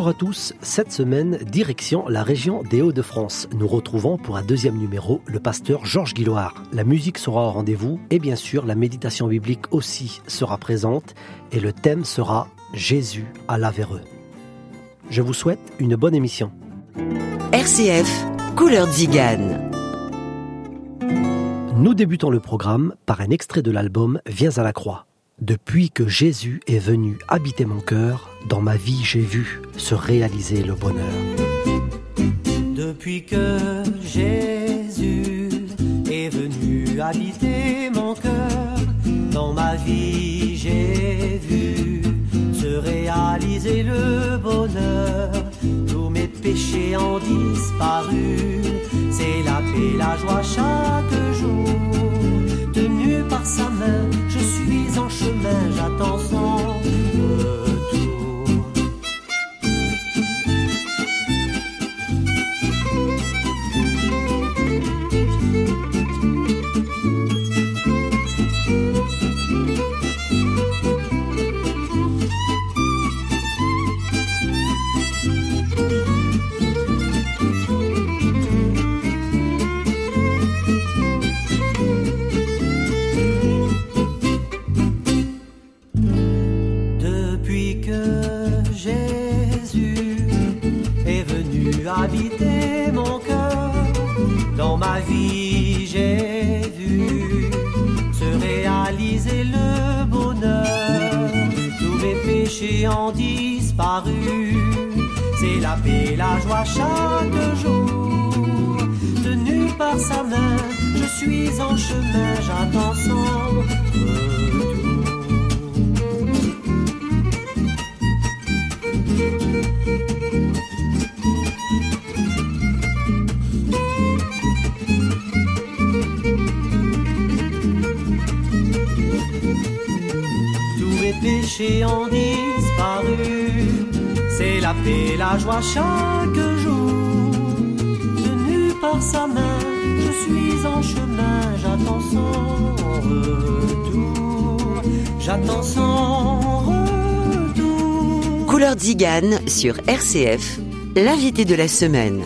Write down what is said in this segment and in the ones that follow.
Bonjour à tous, cette semaine, direction la région des Hauts-de-France. Nous retrouvons pour un deuxième numéro le pasteur Georges Guilloire. La musique sera au rendez-vous et bien sûr la méditation biblique aussi sera présente et le thème sera Jésus à eux. Je vous souhaite une bonne émission. RCF, couleur Zigane. Nous débutons le programme par un extrait de l'album Viens à la croix. Depuis que Jésus est venu habiter mon cœur, dans ma vie j'ai vu se réaliser le bonheur. Depuis que Jésus est venu habiter mon cœur, dans ma vie j'ai vu se réaliser le bonheur. Tous mes péchés ont disparu, c'est la paix, la joie chaque jour par sa main, je suis en chemin, j'attends son paix, la joie chaque jour. Tenu par sa main, je suis en chemin, j'attends son retour. J'attends son retour. Couleur Zigane sur RCF, l'invité de la semaine.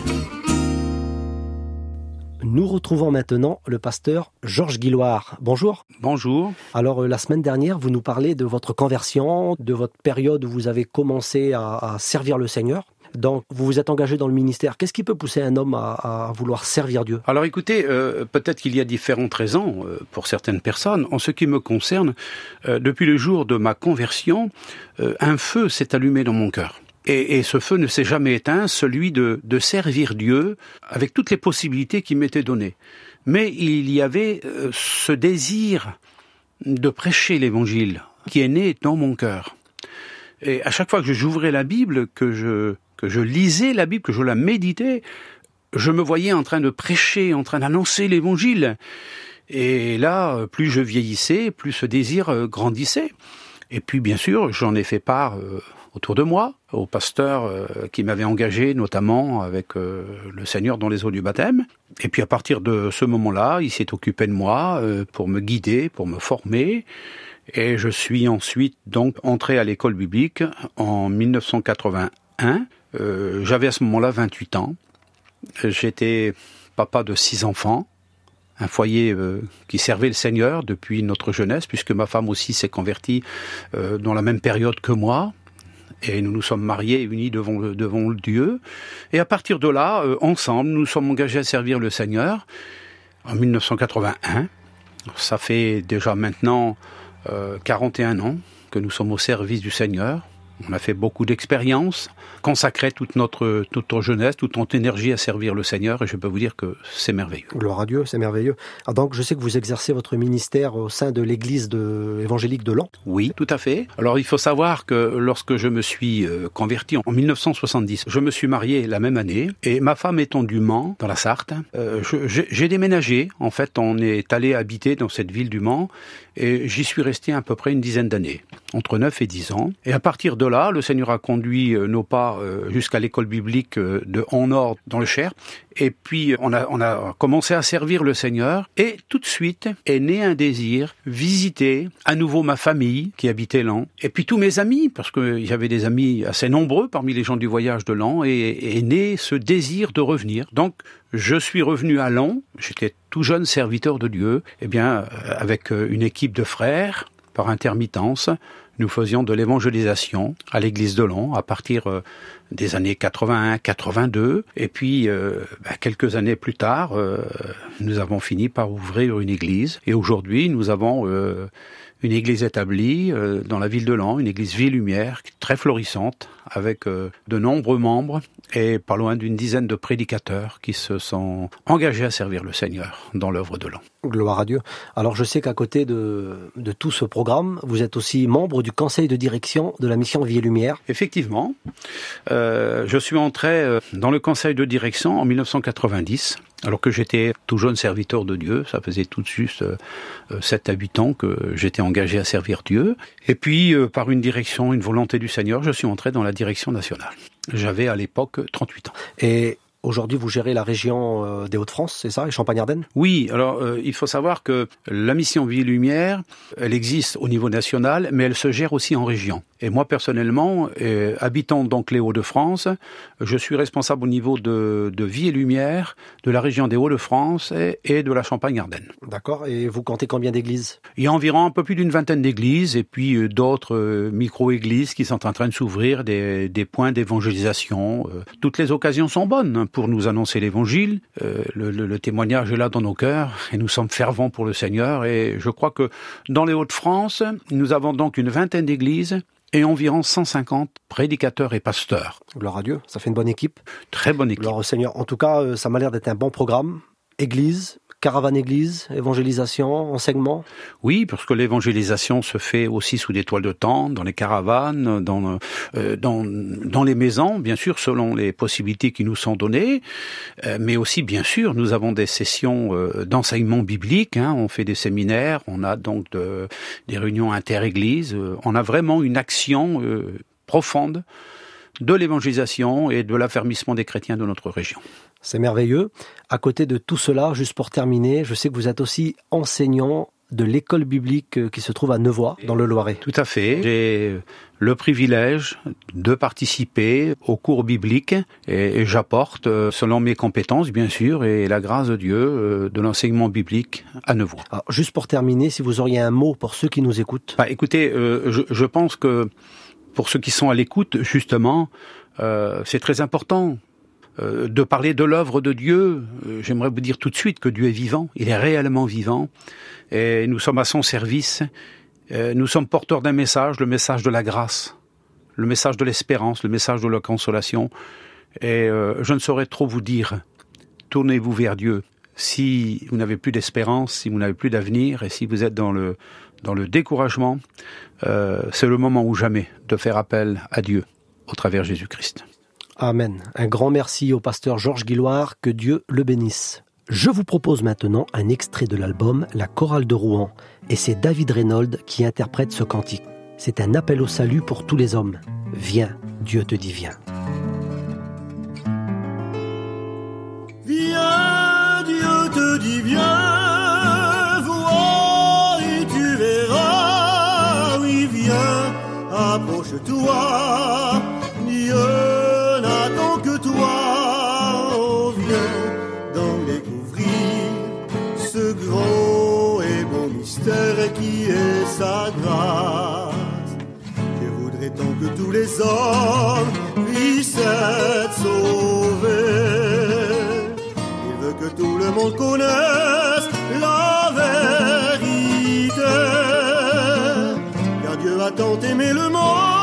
Retrouvons maintenant le pasteur Georges Guilloire. Bonjour. Bonjour. Alors euh, la semaine dernière, vous nous parlez de votre conversion, de votre période où vous avez commencé à, servir le Seigneur. Donc, vous vous êtes engagé dans le ministère. Qu'est-ce qui peut pousser un homme à, vouloir servir Dieu? Alors, écoutez, euh, peut-être qu'il y a différentes raisons euh, pour certaines personnes. En ce qui me concerne, depuis le jour de ma conversion, un feu s'est allumé dans mon cœur. Et, ce feu ne s'est jamais éteint, celui de, servir Dieu avec toutes les possibilités qui m'étaient données. Mais il y avait euh, ce désir de prêcher l'Évangile qui est né dans mon cœur. Et à chaque fois que j'ouvrais la Bible, que je, que je lisais la Bible, que je la méditais, je me voyais en train de prêcher, en train d'annoncer l'Évangile. Et là, plus je vieillissais, plus ce désir euh, grandissait. Et puis, bien sûr, j'en ai fait part euh, autour de moi, au pasteur euh, qui m'avait engagé notamment avec euh, le Seigneur dans les eaux du baptême. Et puis à partir de ce moment-là, il s'est occupé de moi euh, pour me guider, pour me former. Et je suis ensuite donc entré à l'école biblique en 1981. J'avais à ce moment-là 28 ans. J'étais papa de six enfants un foyer qui servait le Seigneur depuis notre jeunesse, puisque ma femme aussi s'est convertie dans la même période que moi et nous nous sommes mariés unis devant devant Dieu. Et à partir de là, euh, ensemble, nous sommes engagés à servir le Seigneur en 1981. Ça fait déjà maintenant euh, 41 ans que nous sommes au service du Seigneur. On a fait beaucoup d'expériences, consacré toute notre, toute notre jeunesse, toute notre énergie à servir le Seigneur et je peux vous dire que c'est merveilleux. Gloire à Dieu, c'est merveilleux. Ah, donc je sais que vous exercez votre ministère au sein de l'église de, évangélique de Lan. Oui, tout à fait. Alors il faut savoir que lorsque je me suis euh, converti en 1970, je me suis marié la même année et ma femme étant du Mans, dans la Sarthe, euh, j'ai déménagé. En fait, on est allé habiter dans cette ville du Mans et j'y suis resté à peu près une dizaine d'années, entre 9 et 10 ans. Et à partir de là, le Seigneur a conduit euh, nos pas euh, jusqu'à l'école biblique euh, de Hon-Nord dans le Cher. Et puis on a, on a commencé à servir le Seigneur et tout de suite est né un désir visiter à nouveau ma famille qui habitait Lan et puis tous mes amis parce que j'avais des amis assez nombreux parmi les gens du voyage de Lan et est né ce désir de revenir. Donc je suis revenu à Lan, j'étais tout jeune serviteur de Dieu, eh bien avec une équipe de frères par intermittence, nous faisions de l'évangélisation à l'église de Long à partir euh, des années 81, 82, et puis euh, bah, quelques années plus tard, euh, nous avons fini par ouvrir une église, et aujourd'hui nous avons une église établie dans la ville de Lan, une église Vie Lumière, très florissante, avec de nombreux membres et pas loin d'une dizaine de prédicateurs qui se sont engagés à servir le Seigneur dans l'œuvre de l'an. Gloire à Dieu. Alors je sais qu'à côté de, de, tout ce programme, vous êtes aussi membre du conseil de direction de la mission Vie et Lumière. Effectivement. Euh, je suis entré euh, dans le conseil de direction en 1990 alors que j'étais tout jeune serviteur de Dieu, ça faisait tout de suite euh, 7 à 8 ans que j'étais engagé à servir Dieu. Et puis, euh, par une direction, une volonté du Seigneur, je suis entré dans la direction nationale. J'avais à l'époque 38 ans. Et Aujourd'hui, vous gérez la région euh, des Hauts-de-France, c'est ça, et Champagne-Ardenne? Oui, alors euh, il faut savoir que la mission Vie Lumière, elle existe au niveau national, mais elle se gère aussi en région. Et moi, personnellement, euh, habitant donc les Hauts-de-France, je suis responsable au niveau de, de, Vie et Lumière de la région des Hauts-de-France et, et, de la Champagne-Ardenne. D'accord. Et vous comptez combien d'églises? Il y a environ un peu plus d'une vingtaine d'églises et puis d'autres micro-églises qui sont en train de s'ouvrir, des, des points d'évangélisation. toutes les occasions sont bonnes pour nous annoncer l'évangile. Euh, le, le, le, témoignage est là dans nos cœurs et nous sommes fervents pour le Seigneur. Et je crois que dans les Hauts-de-France, nous avons donc une vingtaine d'églises et environ 150 prédicateurs et pasteurs. Gloire à Dieu, ça fait une bonne équipe. Très bonne équipe. Gloire au Seigneur. En tout cas, euh, ça m'a l'air d'être un bon programme. Église, caravane église, évangélisation, enseignement? Oui, parce que l'évangélisation se fait aussi sous des toiles de tente, dans les caravanes, dans, euh, dans, dans les maisons, bien sûr, selon les possibilités qui nous sont données, euh, mais aussi, bien sûr, nous avons des sessions euh, d'enseignement biblique, hein, on fait des séminaires, on a donc de, des réunions inter-églises, on a vraiment une action profonde de l'évangélisation et de l'affermissement des chrétiens de notre région. C'est merveilleux. À côté de tout cela, juste pour terminer, je sais que vous êtes aussi enseignant de l'école biblique qui se trouve à Nevoix, dans le Loiret. Tout à fait. J'ai le privilège de participer aux cours bibliques et, et j'apporte, selon mes compétences bien sûr, et la grâce de Dieu, de l'enseignement biblique à Nevoix. Alors, juste pour terminer, si vous auriez un mot pour ceux qui nous écoutent. Bah, écoutez, euh, je, je pense que pour ceux qui sont à l'écoute, justement, euh, c'est très important euh, de parler de l'œuvre de Dieu. Euh, J'aimerais vous dire tout de suite que Dieu est vivant, il est réellement vivant, et nous sommes à son service. Euh, nous sommes porteurs d'un message, le message de la grâce, le message de l'espérance, le message de la consolation. Et je ne saurais trop vous dire, tournez-vous vers Dieu. Si vous n'avez plus d'espérance, si vous n'avez plus d'avenir, et si vous êtes dans le dans le découragement, c'est le moment ou jamais de faire appel à Dieu au travers Jésus-Christ. Amen. Un grand merci au pasteur Georges Guilloire, que Dieu le bénisse. Je vous propose maintenant un extrait de l'album La chorale de Rouen, et c'est David Reynolds qui interprète ce cantique. C'est un appel au salut pour tous les hommes. Viens, Dieu te dit viens. Viens, Dieu te dit viens, vois et tu verras, oui viens, approche-toi, Dieu toi, oh viens donc découvrir ce grand et beau mystère qui est sa grâce. Je voudrais tant que tous les hommes puissent être sauvés que tout le monde connaisse la vérité. Car Dieu a tant aimé le monde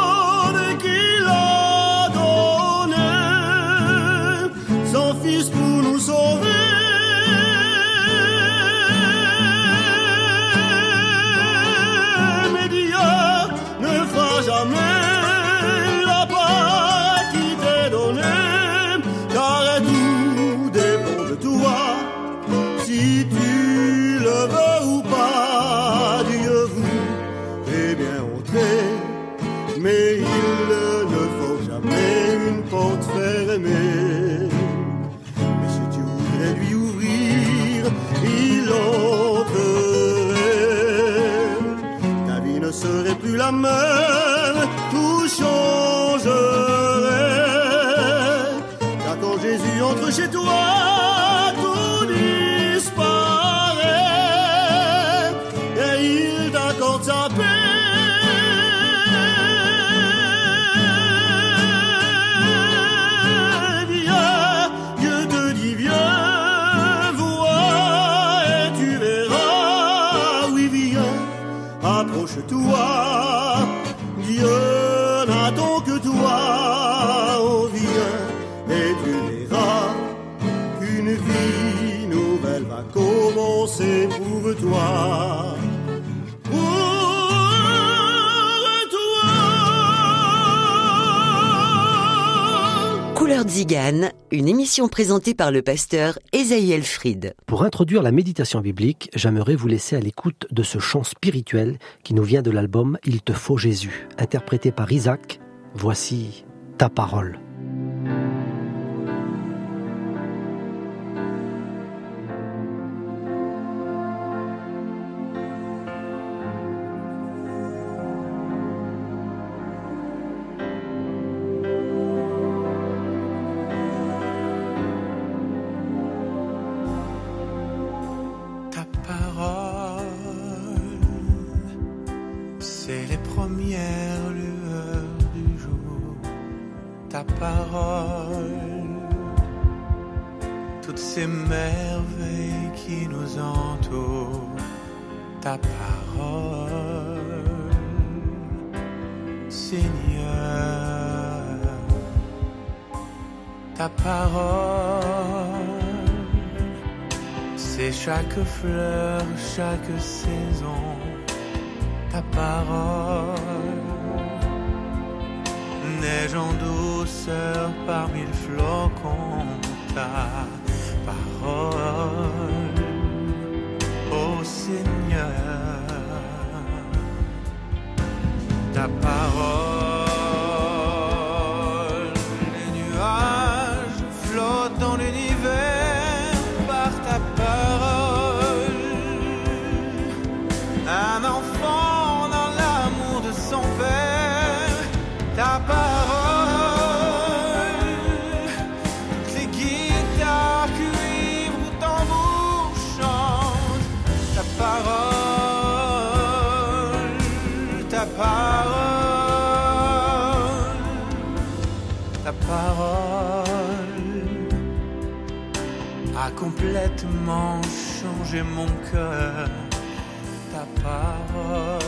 summer. Une émission présentée par le pasteur Esaïel Fried. Pour introduire la méditation biblique, j'aimerais vous laisser à l'écoute de ce chant spirituel qui nous vient de l'album Il te faut Jésus, interprété par Isaac. Voici ta parole. Premières lueurs du jour. Ta parole, toutes ces merveilles qui nous entourent. Ta parole, Seigneur, ta parole. C'est chaque fleur, chaque saison, ta parole. Neige en douceur parmi le flocon, ta parole. Ô Seigneur, ta parole. Complètement changé mon cœur. Ta parole,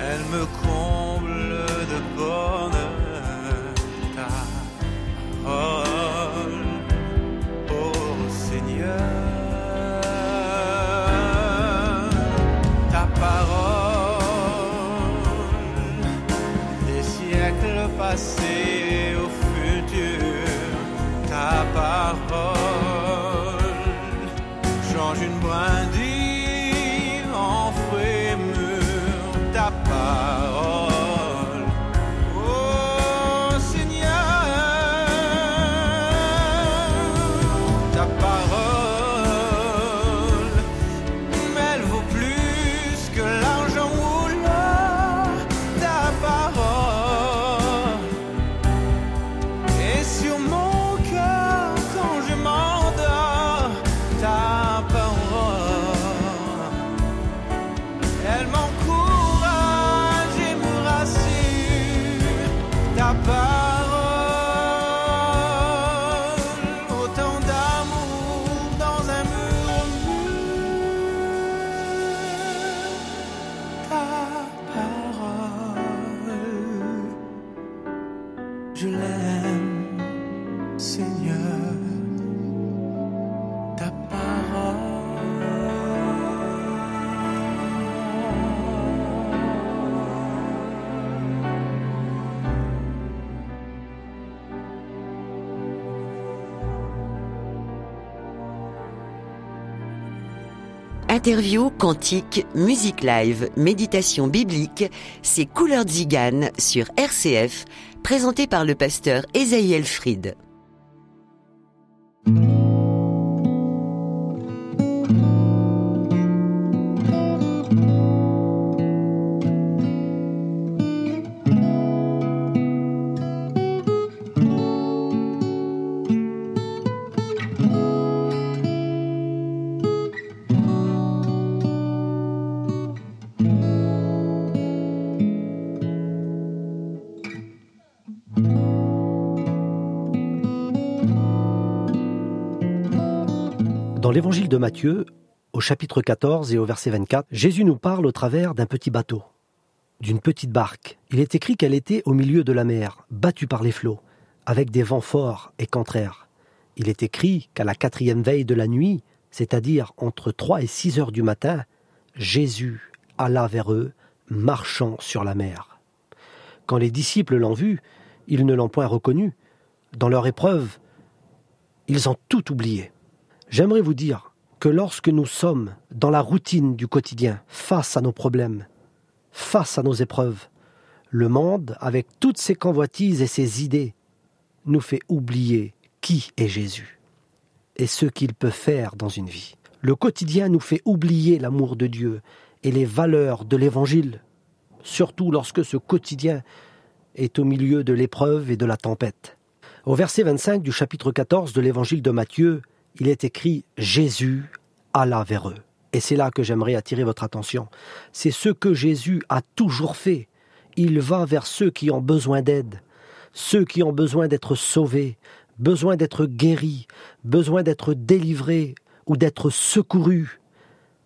elle me comble de bonheur. Ta parole, oh Seigneur, ta parole, des siècles passés ta Interview, cantique, musique live, méditation biblique, c'est Couleur Zigane sur RCF, présenté par le pasteur Esaïel Fried. Matthieu, au chapitre 14 et au verset 24, Jésus nous parle au travers d'un petit bateau, d'une petite barque. Il est écrit qu'elle était au milieu de la mer, battue par les flots, avec des vents forts et contraires. Il est écrit qu'à la quatrième veille de la nuit, c'est-à-dire entre 3 et 6 heures du matin, Jésus alla vers eux, marchant sur la mer. Quand les disciples l'ont vu, ils ne l'ont point reconnu. Dans leur épreuve, ils ont tout oublié. J'aimerais vous dire que lorsque nous sommes dans la routine du quotidien, face à nos problèmes, face à nos épreuves, le monde, avec toutes ses convoitises et ses idées, nous fait oublier qui est Jésus et ce qu'il peut faire dans une vie. Le quotidien nous fait oublier l'amour de Dieu et les valeurs de l'Évangile, surtout lorsque ce quotidien est au milieu de l'épreuve et de la tempête. Au verset 25 du chapitre 14 de l'Évangile de Matthieu, il est écrit Jésus alla vers eux. Et c'est là que j'aimerais attirer votre attention. C'est ce que Jésus a toujours fait. Il va vers ceux qui ont besoin d'aide, ceux qui ont besoin d'être sauvés, besoin d'être guéris, besoin d'être délivrés ou d'être secourus.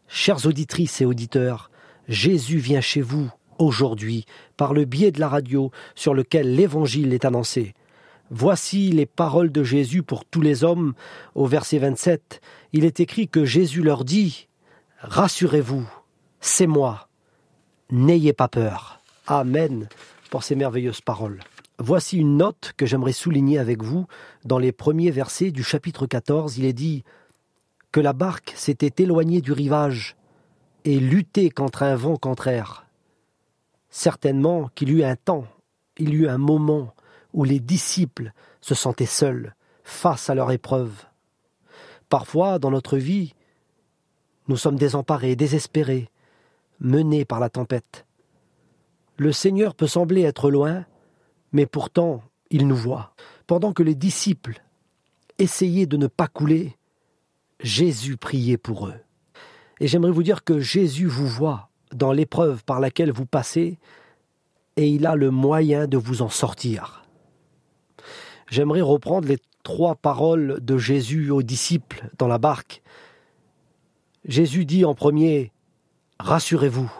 Chères auditrices et auditeurs, Jésus vient chez vous aujourd'hui par le biais de la radio sur lequel l'Évangile est annoncé. Voici les paroles de Jésus pour tous les hommes. Au verset 27, il est écrit que Jésus leur dit, Rassurez-vous, c'est moi, n'ayez pas peur. Amen pour ces merveilleuses paroles. Voici une note que j'aimerais souligner avec vous. Dans les premiers versets du chapitre 14, il est dit que la barque s'était éloignée du rivage et luttait contre un vent contraire. Certainement qu'il y eut un temps, il y eut un moment où les disciples se sentaient seuls face à leur épreuve. Parfois, dans notre vie, nous sommes désemparés, désespérés, menés par la tempête. Le Seigneur peut sembler être loin, mais pourtant il nous voit. Pendant que les disciples essayaient de ne pas couler, Jésus priait pour eux. Et j'aimerais vous dire que Jésus vous voit dans l'épreuve par laquelle vous passez, et il a le moyen de vous en sortir j'aimerais reprendre les trois paroles de Jésus aux disciples dans la barque. Jésus dit en premier, Rassurez-vous.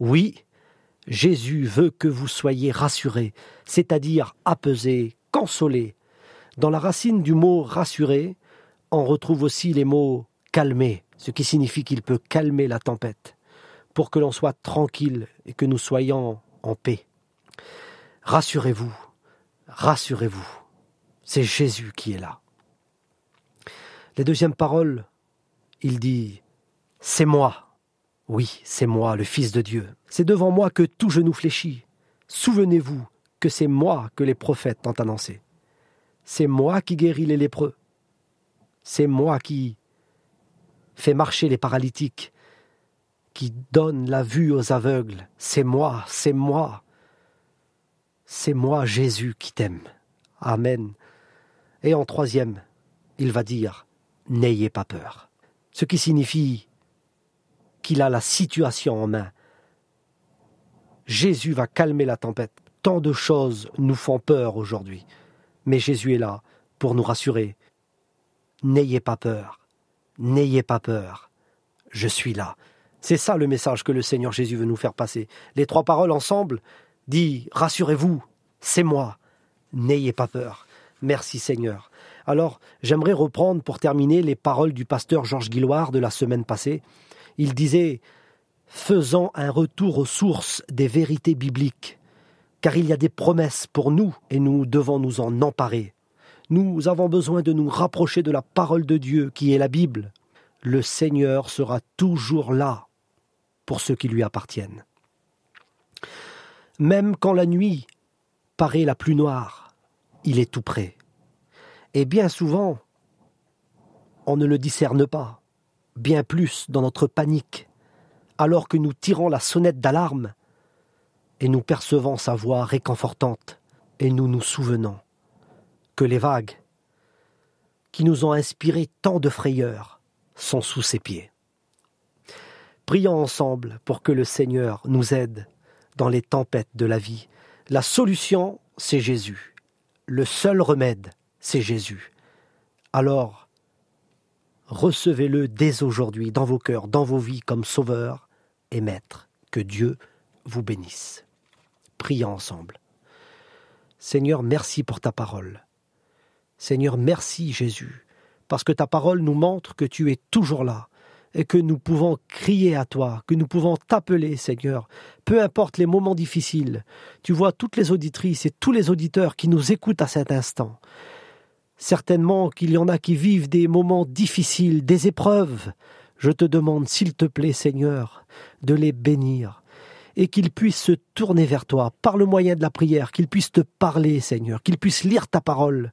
Oui, Jésus veut que vous soyez rassurés, c'est-à-dire apaisés, consolés. Dans la racine du mot rassurer, on retrouve aussi les mots calmer, ce qui signifie qu'il peut calmer la tempête, pour que l'on soit tranquille et que nous soyons en paix. Rassurez-vous, rassurez-vous. C'est Jésus qui est là. Les deuxièmes paroles, il dit C'est moi. Oui, c'est moi, le Fils de Dieu. C'est devant moi que tout genou fléchit. Souvenez-vous que c'est moi que les prophètes ont annoncé. C'est moi qui guéris les lépreux. C'est moi qui fais marcher les paralytiques, qui donne la vue aux aveugles. C'est moi, c'est moi. C'est moi, Jésus, qui t'aime. Amen. Et en troisième, il va dire N'ayez pas peur. Ce qui signifie qu'il a la situation en main. Jésus va calmer la tempête. Tant de choses nous font peur aujourd'hui. Mais Jésus est là pour nous rassurer. N'ayez pas peur. N'ayez pas peur. Je suis là. C'est ça le message que le Seigneur Jésus veut nous faire passer. Les trois paroles ensemble dit Rassurez-vous, c'est moi. N'ayez pas peur. Merci Seigneur. Alors, j'aimerais reprendre pour terminer les paroles du pasteur Georges Guilloire de la semaine passée. Il disait Faisant un retour aux sources des vérités bibliques, car il y a des promesses pour nous et nous devons nous en emparer. Nous avons besoin de nous rapprocher de la parole de Dieu qui est la Bible. le Seigneur sera toujours là pour ceux qui lui appartiennent. Même quand la nuit paraît la plus noire, il est tout près. Et bien souvent, on ne le discerne pas, bien plus dans notre panique, alors que nous tirons la sonnette d'alarme et nous percevons sa voix réconfortante et nous nous souvenons que les vagues qui nous ont inspiré tant de frayeur sont sous ses pieds. Prions ensemble pour que le Seigneur nous aide dans les tempêtes de la vie. La solution, c'est Jésus. Le seul remède, c'est Jésus. Alors, recevez-le dès aujourd'hui dans vos cœurs, dans vos vies comme sauveur et maître. Que Dieu vous bénisse. Prions ensemble. Seigneur, merci pour ta parole. Seigneur, merci Jésus, parce que ta parole nous montre que tu es toujours là et que nous pouvons crier à toi, que nous pouvons t'appeler, Seigneur, peu importe les moments difficiles. Tu vois toutes les auditrices et tous les auditeurs qui nous écoutent à cet instant. Certainement qu'il y en a qui vivent des moments difficiles, des épreuves. Je te demande, s'il te plaît, Seigneur, de les bénir, et qu'ils puissent se tourner vers toi par le moyen de la prière, qu'ils puissent te parler, Seigneur, qu'ils puissent lire ta parole,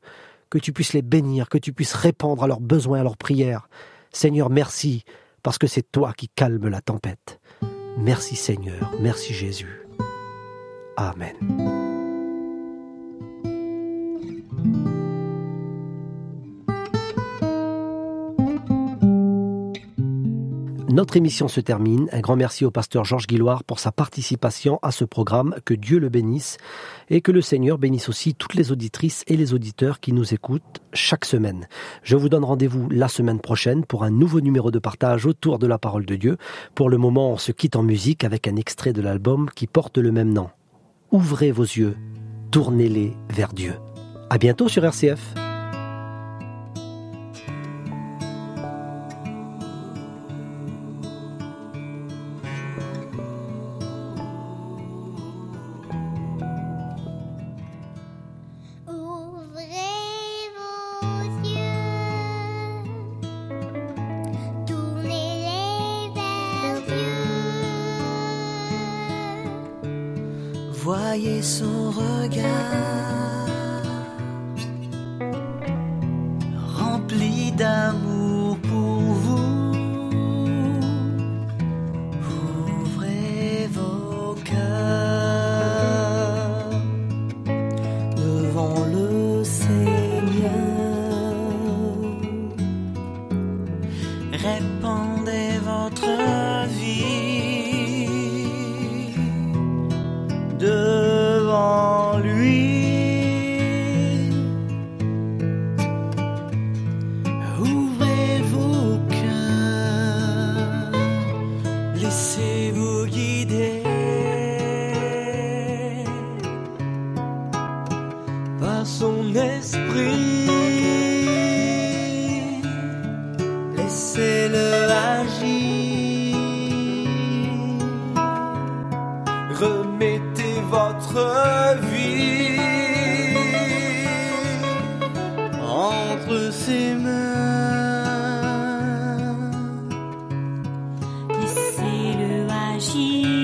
que tu puisses les bénir, que tu puisses répondre à leurs besoins, à leurs prières. Seigneur, merci, parce que c'est toi qui calmes la tempête. Merci Seigneur, merci Jésus. Amen. Notre émission se termine. Un grand merci au pasteur Georges Guilloire pour sa participation à ce programme. Que Dieu le bénisse et que le Seigneur bénisse aussi toutes les auditrices et les auditeurs qui nous écoutent chaque semaine. Je vous donne rendez-vous la semaine prochaine pour un nouveau numéro de partage autour de la parole de Dieu. Pour le moment, on se quitte en musique avec un extrait de l'album qui porte le même nom. Ouvrez vos yeux, tournez-les vers Dieu. À bientôt sur RCF. Répandez 心。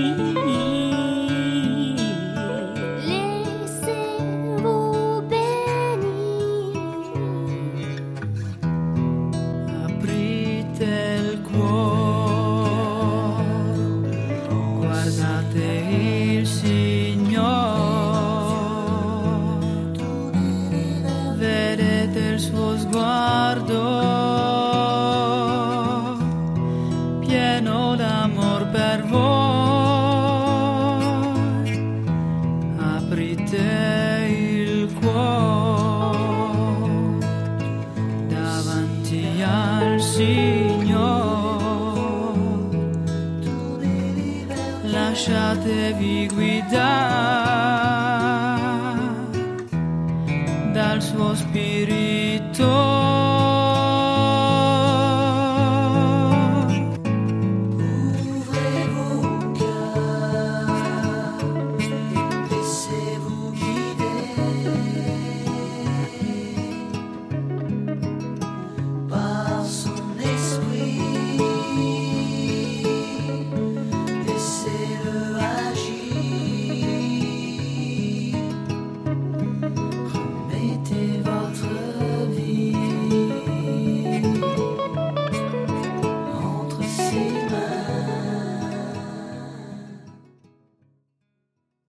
Lasciatevi guidare dal suo spirito.